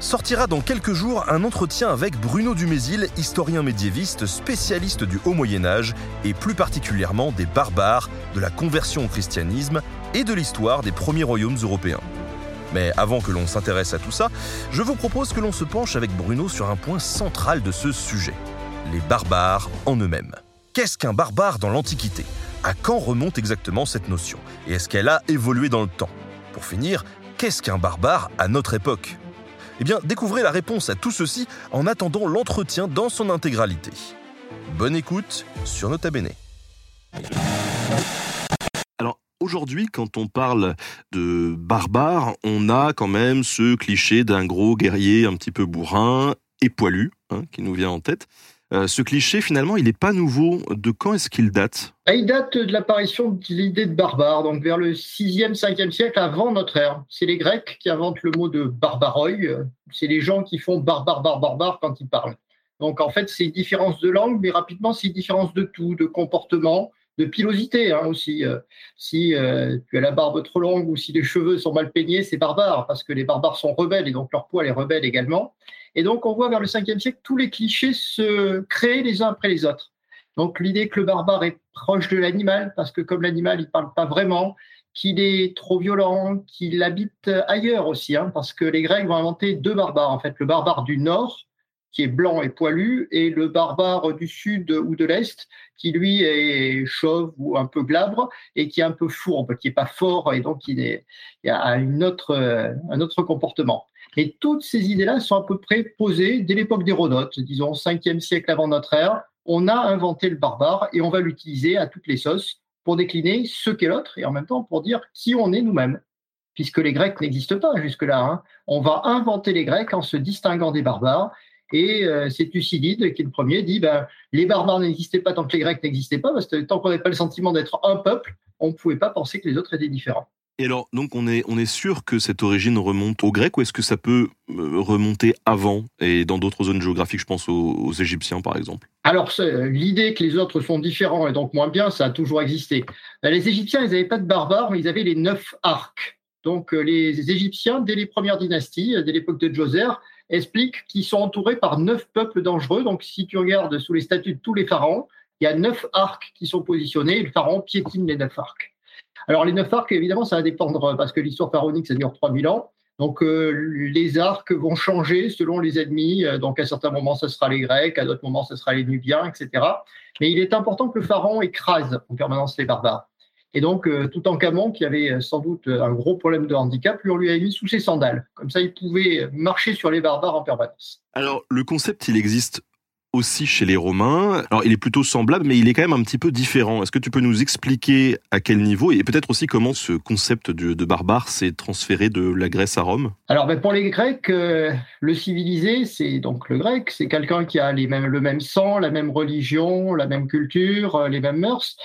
Sortira dans quelques jours un entretien avec Bruno Dumézil, historien médiéviste spécialiste du Haut Moyen Âge et plus particulièrement des barbares, de la conversion au christianisme et de l'histoire des premiers royaumes européens. Mais avant que l'on s'intéresse à tout ça, je vous propose que l'on se penche avec Bruno sur un point central de ce sujet, les barbares en eux-mêmes. Qu'est-ce qu'un barbare dans l'Antiquité? À quand remonte exactement cette notion? Et est-ce qu'elle a évolué dans le temps? Pour finir, qu'est-ce qu'un barbare à notre époque? Eh bien, découvrez la réponse à tout ceci en attendant l'entretien dans son intégralité. Bonne écoute sur Nota Bene. Alors, aujourd'hui, quand on parle de barbare, on a quand même ce cliché d'un gros guerrier un petit peu bourrin et poilu hein, qui nous vient en tête. Euh, ce cliché, finalement, il n'est pas nouveau. De quand est-ce qu'il date? Ah, Il date de l'apparition de l'idée de barbare, donc vers le 6e, 5e siècle avant notre ère. C'est les Grecs qui inventent le mot de barbaroi. C'est les gens qui font barbare, barbare, barbare quand ils parlent. Donc en fait, c'est une différence de langue, mais rapidement, c'est différence de tout, de comportement, de pilosité hein, aussi. Euh, si euh, tu as la barbe trop longue ou si les cheveux sont mal peignés, c'est barbare, parce que les barbares sont rebelles et donc leur poil est rebelle également. Et donc on voit vers le 5e siècle tous les clichés se créer les uns après les autres. Donc l'idée que le barbare est proche de l'animal, parce que comme l'animal, il ne parle pas vraiment, qu'il est trop violent, qu'il habite ailleurs aussi, hein, parce que les Grecs vont inventer deux barbares, en fait, le barbare du nord, qui est blanc et poilu, et le barbare du sud ou de l'est, qui lui est chauve ou un peu glabre, et qui est un peu fourbe, qui n'est pas fort, et donc il, est, a une autre, un autre comportement. Et toutes ces idées-là sont à peu près posées dès l'époque d'Hérodote, disons 5e siècle avant notre ère. On a inventé le barbare et on va l'utiliser à toutes les sauces pour décliner ce qu'est l'autre et en même temps pour dire qui on est nous-mêmes, puisque les Grecs n'existent pas jusque-là. Hein. On va inventer les Grecs en se distinguant des barbares et euh, c'est Thucydide qui est le premier, dit ben, les barbares n'existaient pas tant que les Grecs n'existaient pas, parce que tant qu'on n'avait pas le sentiment d'être un peuple, on ne pouvait pas penser que les autres étaient différents. Et alors, donc on est, on est sûr que cette origine remonte aux Grecs ou est-ce que ça peut euh, remonter avant et dans d'autres zones géographiques, je pense aux, Égyptiens par exemple? Alors, l'idée que les autres sont différents et donc moins bien, ça a toujours existé. Euh, les Égyptiens, ils n'avaient pas de barbares, mais ils avaient les neuf arcs. Donc, les Égyptiens, dès les premières dynasties, dès l'époque de Djoser, explique qu'ils sont entourés par neuf peuples dangereux. Donc, si tu regardes sous les statuts de tous les pharaons, il y a neuf arcs qui sont positionnés et le pharaon piétine les neuf arcs. Alors, les neuf arcs, évidemment, ça va dépendre parce que l'histoire pharaonique, ça dure 3000 ans. Donc, euh, les arcs vont changer selon les ennemis. Euh, donc, à certains moments, ce sera les Grecs, à d'autres moments, ce sera les Nubiens, etc. Mais il est important que le pharaon écrase en permanence les barbares. Et donc, euh, tout en Camon, qui avait euh, sans doute euh, un gros problème de handicap, lui, on lui a mis sous ses sandales. Comme ça, il pouvait marcher sur les barbares en permanence. Alors, le concept, il existe aussi chez les Romains. Alors, il est plutôt semblable, mais il est quand même un petit peu différent. Est-ce que tu peux nous expliquer à quel niveau et peut-être aussi comment ce concept de, barbare s'est transféré de la Grèce à Rome? Alors, ben, pour les Grecs, le civilisé, c'est donc le grec, c'est quelqu'un qui a les mêmes, le même sang, la même religion, la même culture, les mêmes mœurs.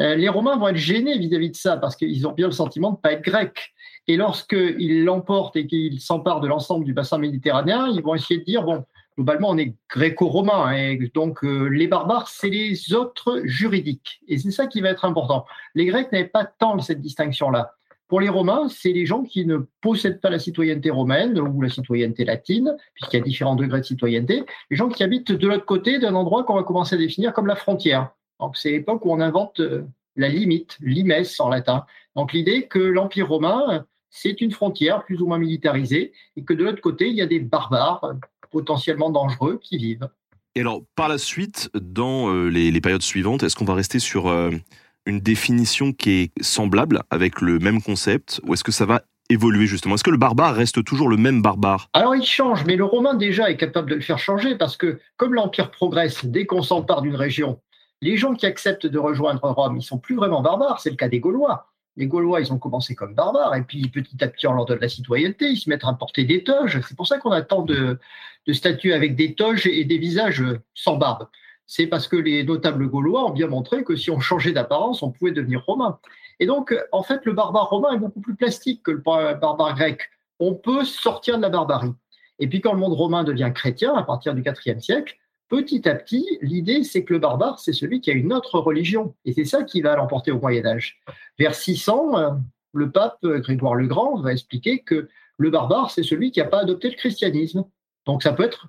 Euh, les Romains vont être gênés vis-à-vis de ça parce qu'ils ont bien le sentiment de ne pas être grecs. Et lorsqu'ils l'emportent et qu'ils s'emparent de l'ensemble du bassin méditerranéen, ils vont essayer de dire, bon, globalement, on est gréco-romain, et hein, donc euh, les barbares, c'est les autres juridiques. Et c'est ça qui va être important. Les Grecs n'avaient pas tant cette distinction-là. Pour les Romains, c'est les gens qui ne possèdent pas la citoyenneté romaine ou la citoyenneté latine, puisqu'il y a différents degrés de citoyenneté, les gens qui habitent de l'autre côté d'un endroit qu'on va commencer à définir comme la frontière. Donc c'est l'époque où on invente euh, la limite, limes en latin. Donc l'idée que l'Empire romain, c'est une frontière plus ou moins militarisée et que de l'autre côté, il y a des barbares euh, potentiellement dangereux qui vivent. Et alors, par la suite, dans euh, les, périodes suivantes, est-ce qu'on va rester sur une définition qui est semblable avec le même concept ou est-ce que ça va évoluer justement? Est-ce que le barbare reste toujours le même barbare? Alors il change, mais le romain déjà est capable de le faire changer parce que comme l'Empire progresse, dès qu'on s'empare d'une région, les gens qui acceptent de rejoindre Rome, ils sont plus vraiment barbares. C'est le cas des Gaulois. Les Gaulois, ils ont commencé comme barbares, et puis petit à petit, on leur donne la citoyenneté, ils se mettent à porter des toges. C'est pour ça qu'on a tant de, statues avec des toges et des visages sans barbe. c'est parce que les notables gaulois ont bien montré que si on changeait d'apparence, on pouvait devenir romain. Et donc, en fait, le barbare romain est beaucoup plus plastique que le barbare grec. On peut sortir de la barbarie. Et puis, quand le monde romain devient chrétien, à partir du IVe siècle, petit à petit, l'idée, c'est que le barbare, c'est celui qui a une autre religion. Et c'est ça qui va l'emporter au Moyen Âge. Vers 600, le pape Grégoire le Grand va expliquer que le barbare, c'est celui qui n'a pas adopté le christianisme. Donc ça peut être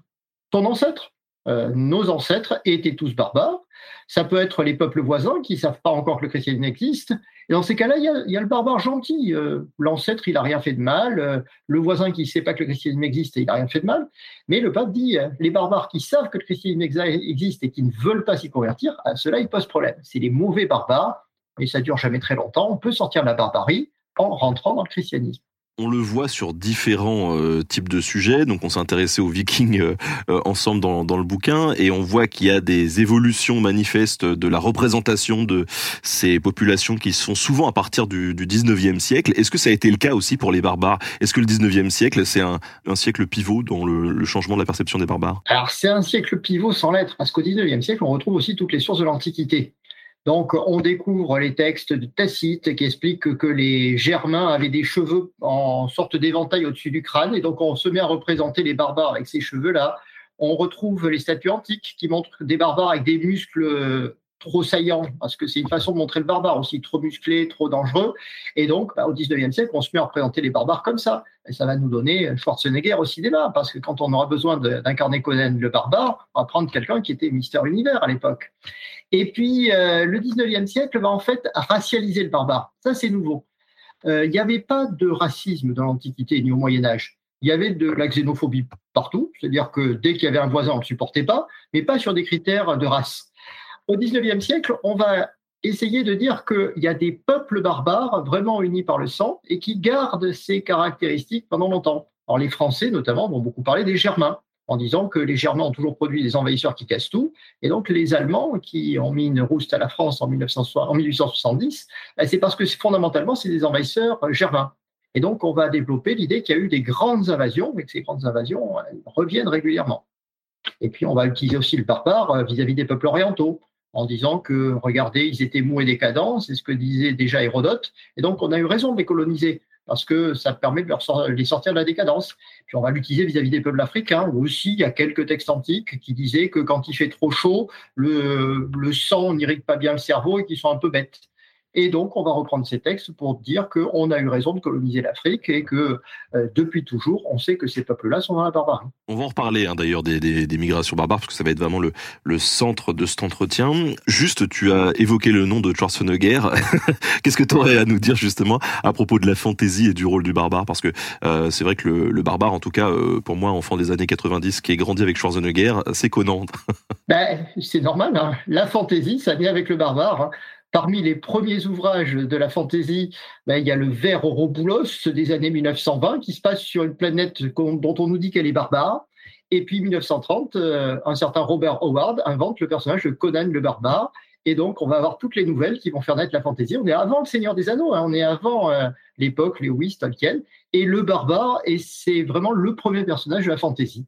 ton ancêtre. Euh, nos ancêtres étaient tous barbares. Ça peut être les peuples voisins qui ne savent pas encore que le christianisme existe. Et dans ces cas-là, il y, a le barbare gentil. Euh, l'ancêtre, il n'a rien fait de mal. Euh, le voisin qui ne sait pas que le christianisme existe, il n'a rien fait de mal. Mais le pape dit, les barbares qui savent que le christianisme existe et qui ne veulent pas s'y convertir, à cela, il pose problème. C'est les mauvais barbares, et ça dure jamais très longtemps. On peut sortir de la barbarie en rentrant dans le christianisme. On le voit sur différents euh, types de sujets. Donc, on s'est intéressé aux Vikings euh, euh, ensemble dans, le bouquin, et on voit qu'il y a des évolutions manifestes de la représentation de ces populations qui se font souvent à partir du, du 19e siècle. Est-ce que ça a été le cas aussi pour les barbares? Est-ce que le 19e siècle, c'est un, siècle pivot dans le, le, changement de la perception des barbares? Alors, c'est un siècle pivot sans lettres, parce qu'au 19e siècle, on retrouve aussi toutes les sources de l'Antiquité. Donc, on découvre les textes de Tacite qui expliquent que les Germains avaient des cheveux en sorte d'éventail au-dessus du crâne, et donc on se met à représenter les barbares avec ces cheveux-là. On retrouve les statues antiques qui montrent des barbares avec des muscles trop saillants, parce que c'est une façon de montrer le barbare aussi, trop musclé, trop dangereux. Et donc, bah, au 19e siècle, on se met à représenter les barbares comme ça. Et ça va nous donner Schwarzenegger au cinéma, parce que quand on aura besoin d'incarner Conan le barbare, on va prendre quelqu'un qui était Mister Univers à l'époque. Et puis, euh, le 19e siècle va en fait racialiser le barbare. Ça, c'est nouveau. Euh, il n'y avait pas de racisme dans l'Antiquité ni au Moyen Âge. Il y avait de la xénophobie partout, c'est-à-dire que dès qu'il y avait un voisin, on ne le supportait pas, mais pas sur des critères de race. Au 19e siècle, on va essayer de dire qu'il y a des peuples barbares vraiment unis par le sang et qui gardent ces caractéristiques pendant longtemps. Alors les Français, notamment, vont beaucoup parler des Germains en disant que les Germains ont toujours produit des envahisseurs qui cassent tout, et donc les Allemands qui ont mis une rouste à la France en, 1870, ben, c'est parce que fondamentalement, c'est des envahisseurs euh, germains. Et donc, on va développer l'idée qu'il y a eu des grandes invasions, et que ces grandes invasions reviennent régulièrement. Et puis, on va utiliser aussi le barbare euh, vis-à-vis des peuples orientaux, en disant que, regardez, ils étaient mous et décadents, c'est ce que disait déjà Hérodote, et donc on a eu raison de les coloniser parce que ça permet de les sortir de la décadence. Puis on va l'utiliser vis-à-vis des peuples africains, où aussi il y a quelques textes antiques qui disaient que quand il fait trop chaud, le, sang n'irrite pas bien le cerveau et qu'ils sont un peu bêtes. Et donc, on va reprendre ces textes pour dire qu'on a eu raison de coloniser l'Afrique et que euh, depuis toujours, on sait que ces peuples-là sont dans la barbarie. On va en reparler hein, d'ailleurs des, des, migrations barbares parce que ça va être vraiment le, le centre de cet entretien. Juste, tu as évoqué le nom de Schwarzenegger. Qu'est-ce que tu aurais à nous dire justement à propos de la fantaisie et du rôle du barbare? Parce que euh, c'est vrai que le, le, barbare, en tout cas euh, pour moi, enfant des années 90, qui est grandi avec Schwarzenegger, c'est Conan. ben, c'est normal. Hein. La fantaisie, ça vient avec le barbare. Hein. Parmi les premiers ouvrages de la fantaisie, ben, il y a le Ver Ouroboros des années 1920 qui se passe sur une planète dont on nous dit qu'elle est barbare. Et puis 1930, euh, un certain Robert Howard invente le personnage de Conan le barbare. Et donc, on va avoir toutes les nouvelles qui vont faire naître la fantaisie. On est avant le Seigneur des Anneaux, hein. on est avant euh, l'époque Lewis, Tolkien. Et le barbare, et c'est vraiment le premier personnage de la fantaisie.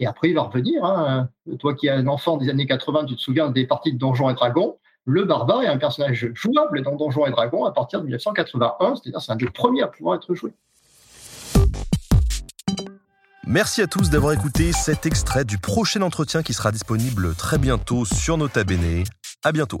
Et après, il va revenir. Hein. Toi qui es un enfant des années 80, tu te souviens des parties de Donjons et Dragons le barbare est un personnage jouable dans Donjons et Dragons à partir de 1981, c'est-à-dire c'est un des premiers à pouvoir être joué. Merci à tous d'avoir écouté cet extrait du prochain entretien qui sera disponible très bientôt sur Nota Bene. À bientôt.